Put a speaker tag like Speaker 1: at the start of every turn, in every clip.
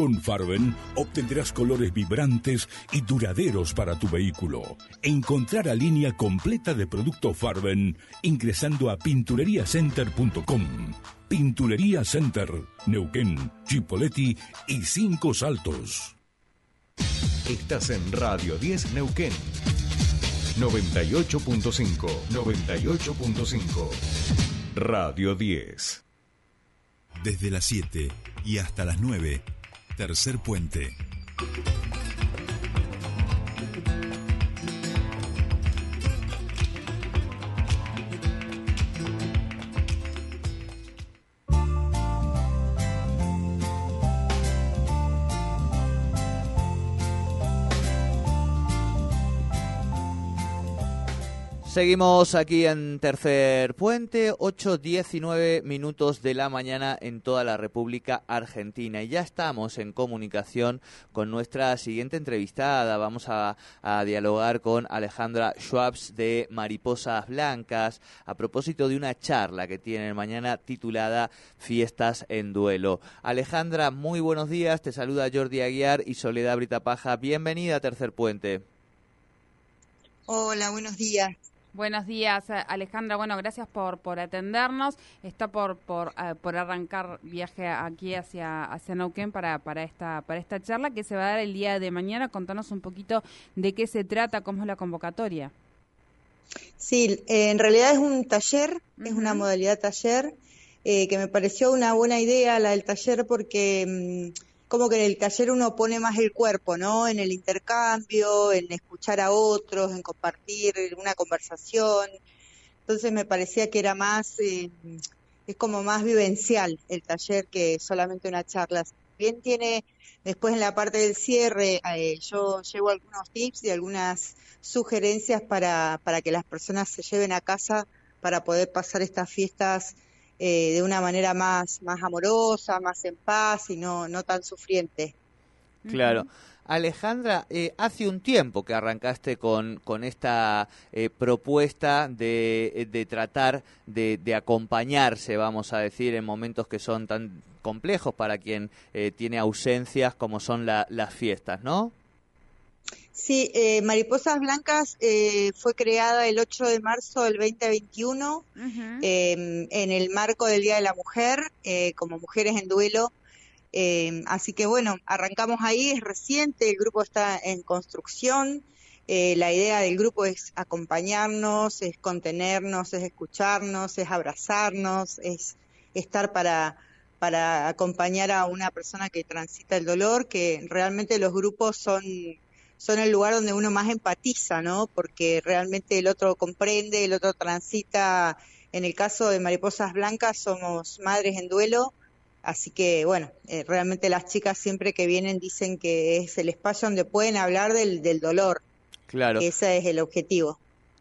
Speaker 1: Con Farben obtendrás colores vibrantes y duraderos para tu vehículo. Encontrar la línea completa de productos Farben ingresando a pintureriacenter.com. Pinturería Center, Neuquén, Chipoleti y Cinco Saltos.
Speaker 2: Estás en Radio 10 Neuquén. 98.5, 98.5. Radio 10.
Speaker 3: Desde las 7 y hasta las 9, tercer puente.
Speaker 4: Seguimos aquí en Tercer Puente, 8.19 minutos de la mañana en toda la República Argentina. Y ya estamos en comunicación con nuestra siguiente entrevistada. Vamos a, dialogar con Alejandra Schwabs de Mariposas Blancas a propósito de una charla que tienen mañana titulada Fiestas en Duelo. Alejandra, muy buenos días. Te saluda Jordi Aguiar y Soledad Britapaja. Bienvenida a Tercer Puente.
Speaker 5: Hola, buenos días.
Speaker 6: Buenos días, eh, Alejandra. Bueno, gracias por, por atendernos. Está por, por, eh, por arrancar viaje aquí hacia, hacia Neuquén para, para, esta, para esta charla que se va a dar el día de mañana. Contanos un poquito de qué se trata, cómo es la convocatoria.
Speaker 5: Sí, en realidad es un taller, es una modalidad taller, eh, que me pareció una buena idea la del taller porque... Mm, como que en el taller uno pone más el cuerpo, ¿no? En el intercambio, en escuchar a otros, en compartir una conversación. Entonces me parecía que era más, eh, es como más vivencial el taller que solamente una charla. Bien tiene, después en la parte del cierre, eh, yo llevo algunos tips y algunas sugerencias para, para que las personas se lleven a casa para poder pasar estas fiestas eh, de una manera más, más amorosa, más en paz y no, no tan sufriente.
Speaker 4: Claro. Alejandra, eh, hace un tiempo que arrancaste con, con esta eh, propuesta de, de tratar de, de, acompañarse, vamos a decir, en momentos que son tan complejos para quien tiene ausencias como son las fiestas, ¿no?
Speaker 5: Sí, eh, Mariposas Blancas eh, fue creada el 8 de marzo del 2021 em, en el marco del Día de la Mujer, eh, como Mujeres en Duelo. Em, así que bueno, arrancamos ahí, es reciente, el grupo está en construcción. la idea del grupo es acompañarnos, es contenernos, es escucharnos, es abrazarnos, es estar para, para acompañar a una persona que transita el dolor, que realmente los grupos son son el lugar donde uno más empatiza, ¿no? Porque realmente el otro comprende, el otro transita. En el caso de Mariposas Blancas somos madres en duelo, así que bueno, eh, realmente las chicas siempre que vienen dicen que es el espacio donde pueden hablar del, del dolor.
Speaker 4: Claro.
Speaker 5: ese es el objetivo.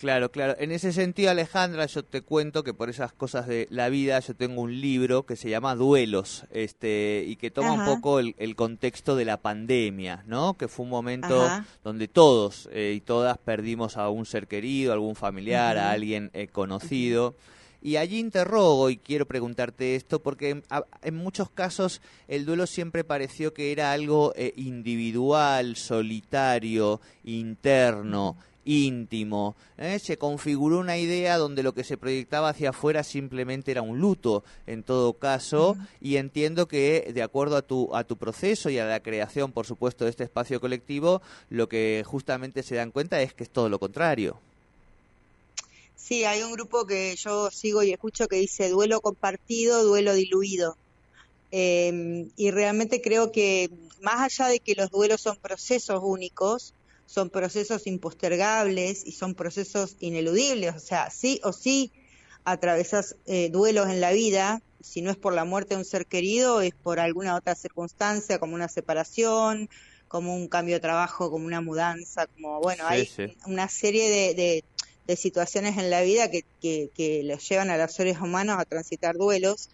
Speaker 4: Claro, claro. En ese sentido, Alejandra, yo te cuento que por esas cosas de la vida yo tengo un libro que se llama Duelos, este, y que toma un poco el, contexto de la pandemia, ¿no? Que fue un momento donde todos eh, y todas perdimos a un ser querido, a algún familiar, a alguien eh, conocido. Y allí interrogo y quiero preguntarte esto porque en, muchos casos el duelo siempre pareció que era algo eh, individual, solitario, interno íntimo. ¿eh? Se configuró una idea donde lo que se proyectaba hacia afuera simplemente era un luto, en todo caso, y entiendo que de acuerdo a tu, a tu proceso y a la creación, por supuesto, de este espacio colectivo, lo que justamente se dan cuenta es que es todo lo contrario.
Speaker 5: Sí, hay un grupo que yo sigo y escucho que dice duelo compartido, duelo diluido. Em, y realmente creo que más allá de que los duelos son procesos únicos, son procesos impostergables y son procesos ineludibles, o sea, sí o sí atravesas eh, duelos en la vida, si no es por la muerte de un ser querido, es por alguna otra circunstancia, como una separación, como un cambio de trabajo, como una mudanza, como, bueno, hay una serie de, de, situaciones en la vida que, que, los llevan a los seres humanos a transitar duelos.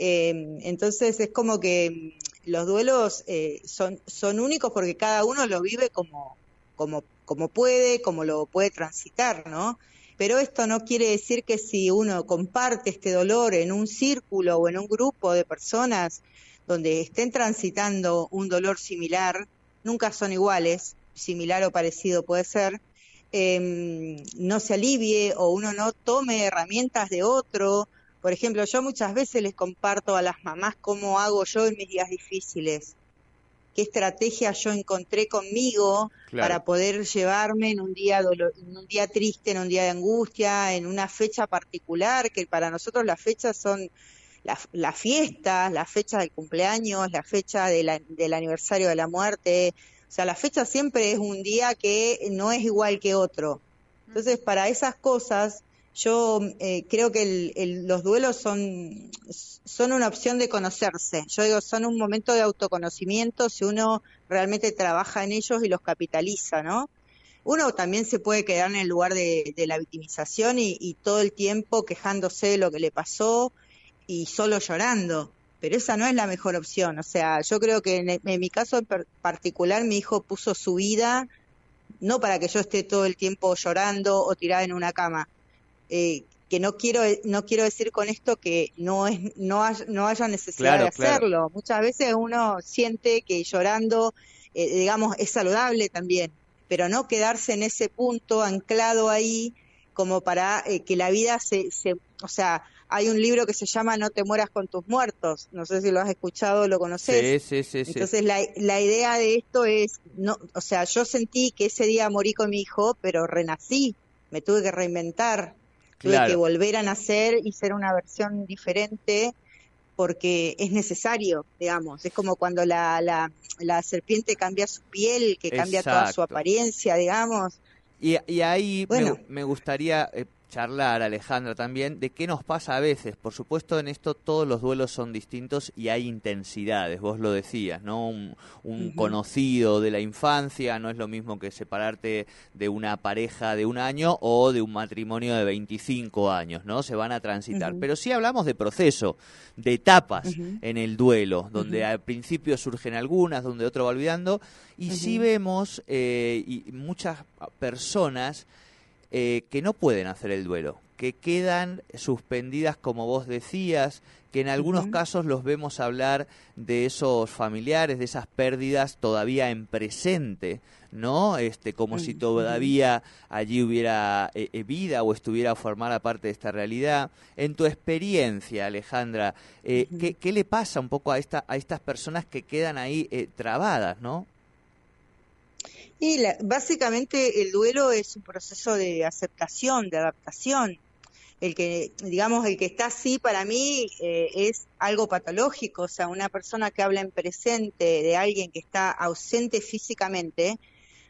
Speaker 5: Eh, entonces es como que los duelos eh, son, son únicos porque cada uno lo vive como, como, como puede, como lo puede transitar, ¿no? Pero esto no quiere decir que si uno comparte este dolor en un círculo o en un grupo de personas donde estén transitando un dolor similar, nunca son iguales, similar o parecido puede ser, em, no se alivie o uno no tome herramientas de otro. Por ejemplo, yo muchas veces les comparto a las mamás cómo hago yo en mis días difíciles qué estrategia yo encontré conmigo para poder llevarme en un día en un día triste, en un día de angustia, en una fecha particular, que para nosotros las fechas son las la fiestas, la fecha del cumpleaños, la fecha del aniversario de la muerte. O sea, la fecha siempre es un día que no es igual que otro. Entonces, para esas cosas, yo eh, creo que los duelos son, son una opción de conocerse. Yo digo, son un momento de autoconocimiento si uno realmente trabaja en ellos y los capitaliza, ¿no? Uno también se puede quedar en el lugar de, la victimización y, todo el tiempo quejándose de lo que le pasó y solo llorando, pero esa no es la mejor opción. O sea, yo creo que en, en mi caso en particular mi hijo puso su vida no para que yo esté todo el tiempo llorando o tirada en una cama, eh, que no quiero no quiero decir con esto que no es no no haya necesidad de hacerlo. Muchas veces uno siente que llorando eh, digamos es saludable también pero no quedarse en ese punto anclado ahí como para eh, que la vida se, se o sea hay un libro que se llama No te mueras con tus muertos. No sé si lo has escuchado o lo conoces.
Speaker 4: Sí, sí, sí,
Speaker 5: entonces la, la idea de esto es no o sea yo sentí que ese día morí con mi hijo pero renací me tuve que reinventar Tuve que volver a nacer y ser una versión diferente porque es necesario, digamos. Es como cuando la, la, la serpiente cambia su piel, que cambia toda su apariencia, digamos.
Speaker 4: Y, y ahí bueno. me, gustaría eh, charlar, Alejandra, también de qué nos pasa a veces. Por supuesto, en esto todos los duelos son distintos y hay intensidades, vos lo decías, ¿no? Un, conocido de la infancia no es lo mismo que separarte de una pareja de un año o de un matrimonio de 25 años, ¿no? Se van a transitar. Pero sí hablamos de proceso, de etapas en el duelo, donde al principio surgen algunas, donde otro va olvidando, y sí vemos eh, y muchas personas eh, que no pueden hacer el duelo, que quedan suspendidas, como vos decías, que en algunos casos los vemos hablar de esos familiares, de esas pérdidas todavía en presente, ¿no? Este, como si todavía allí hubiera eh, eh, vida o estuviera a formar parte de esta realidad. En tu experiencia, Alejandra, ¿qué, ¿qué, le pasa un poco a, esta, a estas personas que quedan ahí trabadas, ¿no?
Speaker 5: Y básicamente el duelo es un proceso de aceptación, de adaptación. El que, digamos, el que está así para mí eh, es algo patológico, o sea, una persona que habla en presente de alguien que está ausente físicamente,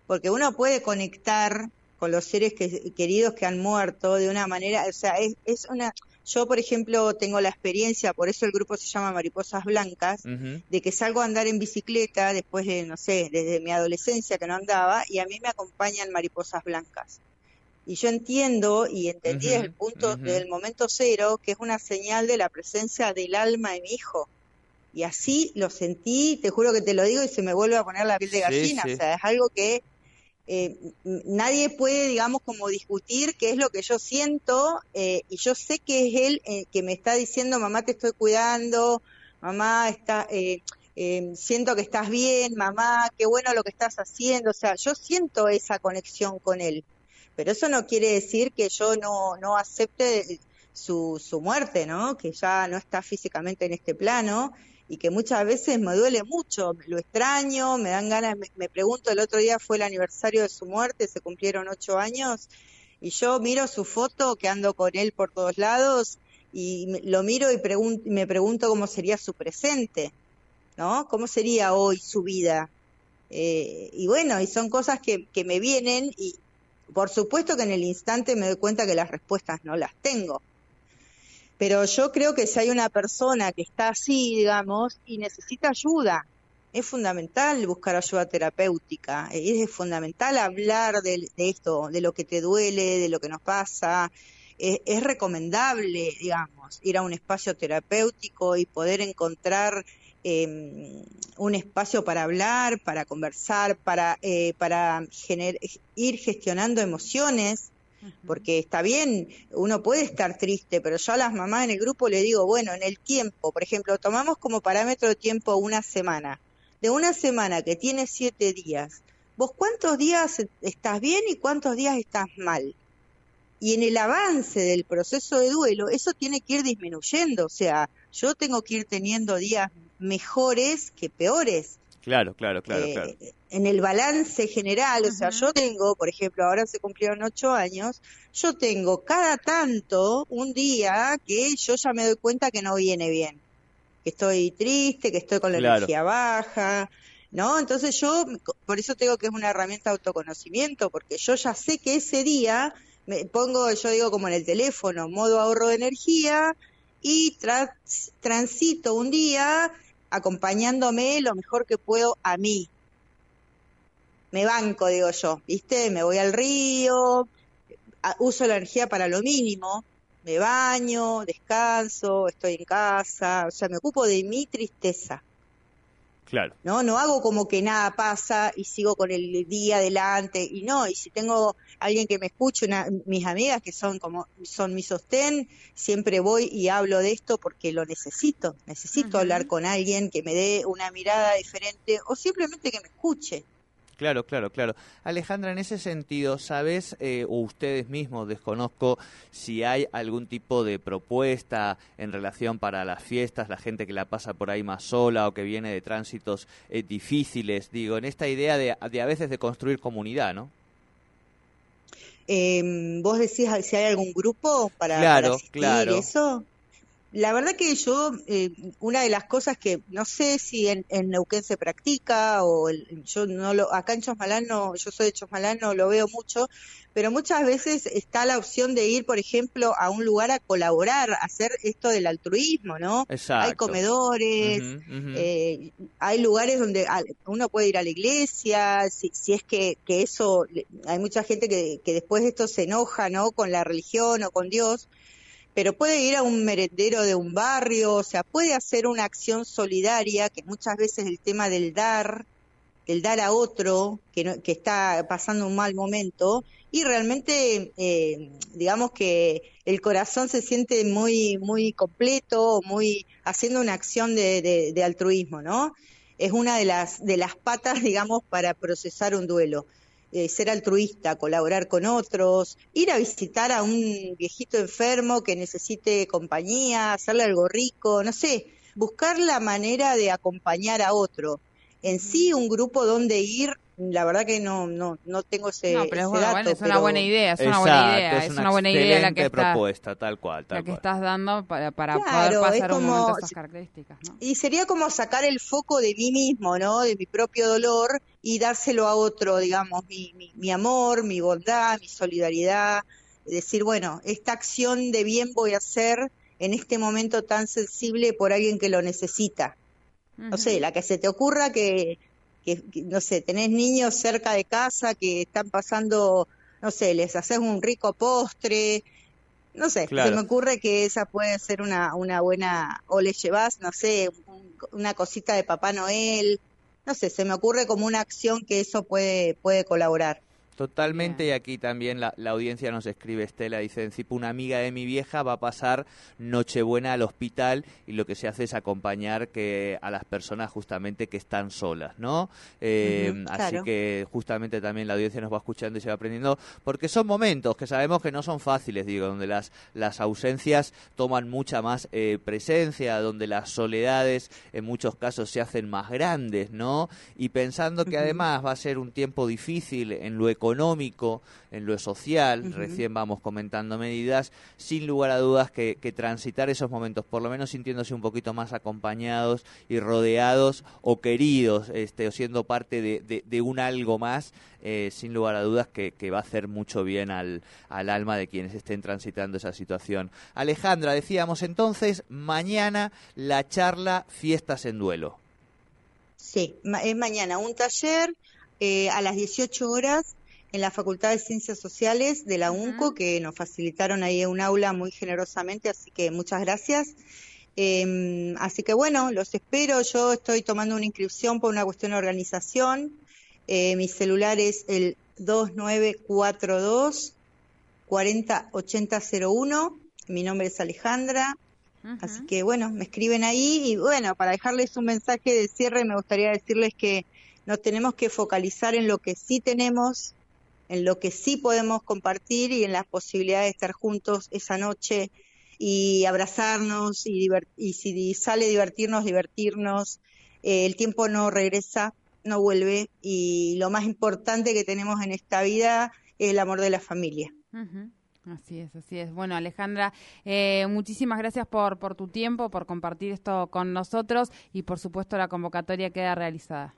Speaker 5: porque uno puede conectar con los seres queridos que han muerto de una manera, o sea, es, es una, yo, por ejemplo, tengo la experiencia, por eso el grupo se llama Mariposas Blancas, de que salgo a andar en bicicleta después de, no sé, desde mi adolescencia que no andaba, y a mí me acompañan mariposas blancas. Y yo entiendo y entendí desde el punto, del momento cero, que es una señal de la presencia del alma de mi hijo. Y así lo sentí, te juro que te lo digo y se me vuelve a poner la piel de gallina. O sea, es algo que eh, nadie puede, digamos, como discutir qué es lo que yo siento eh, y yo sé que es él eh, que me está diciendo, mamá, te estoy cuidando, mamá, está, siento que estás bien, mamá, qué bueno lo que estás haciendo, o sea, yo siento esa conexión con él, pero eso no quiere decir que yo no, no acepte su, su muerte, ¿no? Que ya no está físicamente en este plano y que muchas veces me duele mucho, lo extraño, me dan ganas, me, pregunto, el otro día fue el aniversario de su muerte, se cumplieron ocho años, y yo miro su foto, que ando con él por todos lados, y lo miro y me pregunto cómo sería su presente, ¿no? ¿Cómo sería hoy su vida? Eh, y bueno, y son cosas que, que me vienen y por supuesto que en el instante me doy cuenta que las respuestas no las tengo pero yo creo que si hay una persona que está así, digamos, y necesita ayuda, es fundamental buscar ayuda terapéutica, es fundamental hablar de, esto, de lo que te duele, de lo que nos pasa. Es, recomendable, digamos, ir a un espacio terapéutico y poder encontrar em, un espacio para hablar, para conversar, para, eh, para ir gestionando emociones porque está bien, uno puede estar triste, pero yo a las mamás en el grupo le digo, bueno, en el tiempo, por ejemplo, tomamos como parámetro de tiempo una semana. De una semana que tiene siete días, ¿vos cuántos días estás bien y cuántos días estás mal? Y en el avance del proceso de duelo, eso tiene que ir disminuyendo. O sea, yo tengo que ir teniendo días mejores que peores.
Speaker 4: Claro, claro, claro, claro.
Speaker 5: Eh, en el balance general, o sea, yo tengo, por ejemplo, ahora se cumplieron ocho años, yo tengo cada tanto un día que yo ya me doy cuenta que no viene bien, que estoy triste, que estoy con la energía baja, ¿no? Entonces yo, por eso tengo que es una herramienta de autoconocimiento, porque yo ya sé que ese día me pongo, yo digo como en el teléfono, modo ahorro de energía y transito un día acompañándome lo mejor que puedo a mí. Me banco, digo yo, ¿viste? Me voy al río, uso la energía para lo mínimo, me baño, descanso, estoy en casa, o sea, me ocupo de mi tristeza.
Speaker 4: Claro.
Speaker 5: No, no hago como que nada pasa y sigo con el día adelante y no, y si tengo alguien que me escuche, mis amigas que son como son mi sostén, siempre voy y hablo de esto porque lo necesito, necesito hablar con alguien que me dé una mirada diferente o simplemente que me escuche.
Speaker 4: Claro, claro, claro. Alejandra, en ese sentido, ¿sabes, eh, o ustedes mismos, desconozco, si hay algún tipo de propuesta en relación para las fiestas, la gente que la pasa por ahí más sola o que viene de tránsitos eh, difíciles, digo, en esta idea de, de a veces de construir comunidad, ¿no?
Speaker 5: Eh, ¿Vos decís si hay algún grupo para, claro, claro. eso? La verdad que yo, eh, una de las cosas que no sé si en, Neuquén se practica o yo no lo, acá en Chosmalán no, yo soy de Chosmalán, no lo veo mucho, pero muchas veces está la opción de ir, por ejemplo, a un lugar a colaborar, a hacer esto del altruismo, ¿no?
Speaker 4: Exacto.
Speaker 5: Hay comedores, eh, hay lugares donde uno puede ir a la iglesia, si, si es que, que eso, hay mucha gente que, que después de esto se enoja, ¿no? Con la religión o con Dios pero puede ir a un merendero de un barrio, o sea, puede hacer una acción solidaria, que muchas veces el tema del dar, el dar a otro que, que está pasando un mal momento, y realmente, eh, digamos que el corazón se siente muy, muy completo, muy haciendo una acción de, de altruismo, ¿no? Es una de las, de las patas, digamos, para procesar un duelo. Eh, ser altruista, colaborar con otros, ir a visitar a un viejito enfermo que necesite compañía, hacerle algo rico, no sé, buscar la manera de acompañar a otro. En sí, un grupo donde ir la verdad que no no no tengo ese,
Speaker 6: no, pero
Speaker 5: es,
Speaker 6: es una buena idea es una buena idea es, una, buena idea la que
Speaker 4: propuesta tal cual
Speaker 6: la
Speaker 4: que
Speaker 6: estás dando para, para poder pasar un momento esas características ¿no?
Speaker 5: y sería como sacar el foco de mí mismo no de mi propio dolor y dárselo a otro digamos mi, mi, mi amor mi bondad mi solidaridad decir bueno esta acción de bien voy a hacer en este momento tan sensible por alguien que lo necesita. No sé la que se te ocurra que que, no sé, tenés niños cerca de casa que están pasando, no sé, les haces un rico postre, no sé, se me ocurre que esa puede ser una, una buena, o le llevas, no sé, una cosita de Papá Noel, no sé, se me ocurre como una acción que eso puede, puede colaborar.
Speaker 4: Totalmente, y aquí también la, audiencia nos escribe, Estela, dice, en una amiga de mi vieja va a pasar Nochebuena al hospital y lo que se hace es acompañar que a las personas justamente que están solas, ¿no? Eh, así que justamente también la audiencia nos va escuchando y se va aprendiendo, porque son momentos que sabemos que no son fáciles, digo, donde las, las ausencias toman mucha más eh, presencia, donde las soledades en muchos casos se hacen más grandes, ¿no? Y pensando que además va a ser un tiempo difícil en lo económico, en lo social, recién vamos comentando medidas, sin lugar a dudas que, transitar esos momentos, por lo menos sintiéndose un poquito más acompañados y rodeados o queridos, este, o siendo parte de, un algo más, eh, sin lugar a dudas que, va a hacer mucho bien al, al alma de quienes estén transitando esa situación. Alejandra, decíamos entonces, mañana la charla Fiestas en Duelo.
Speaker 5: Sí, es mañana un taller eh, a las 18 horas en la Facultad de Ciencias Sociales de la UNCO, que nos facilitaron ahí un aula muy generosamente, así que muchas gracias. Em, así que bueno, los espero. Yo estoy tomando una inscripción por una cuestión de organización. Eh, mi celular es el 2942 40 80 01. Mi nombre es Alejandra. Así que bueno, me escriben ahí y bueno, para dejarles un mensaje de cierre me gustaría decirles que nos tenemos que focalizar en lo que sí tenemos, en lo que sí podemos compartir y en las posibilidades de estar juntos esa noche y abrazarnos y, y si sale divertirnos, divertirnos. Eh, el tiempo no regresa, no vuelve y lo más importante que tenemos en esta vida es el amor de la familia.
Speaker 6: Así es, así es. Bueno, Alejandra, eh, muchísimas gracias por, por tu tiempo, por compartir esto con nosotros y por supuesto la convocatoria queda realizada.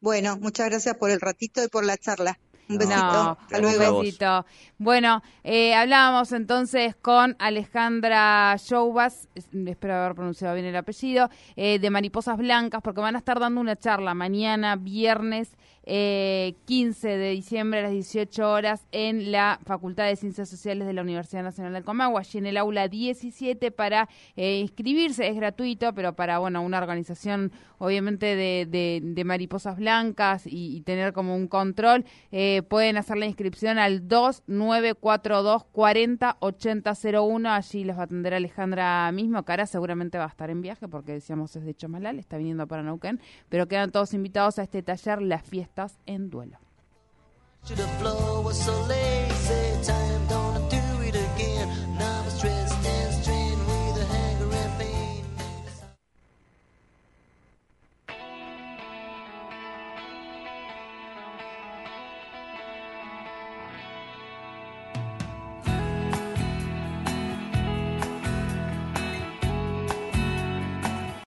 Speaker 5: Bueno, muchas gracias por el ratito y por la charla. Un besito.
Speaker 6: Hasta luego. Un besito. Bueno, eh, hablábamos entonces con Alejandra Joubas, espero haber pronunciado bien el apellido, eh, de Mariposas Blancas, porque van a estar dando una charla mañana, viernes eh, 15 de diciembre a las 18 horas en la Facultad de Ciencias Sociales de la Universidad Nacional del Comahue, allí en el aula 17 para eh, inscribirse, es gratuito, pero para bueno una organización obviamente de, de, mariposas blancas y, tener como un control, eh, pueden hacer la inscripción al 2942 40 8001, allí les va a atender Alejandra mismo, que ahora seguramente va a estar en viaje porque decíamos es de Chomalal, está viniendo para Neuquén, pero quedan todos invitados a este taller, la fiesta estás en duelo.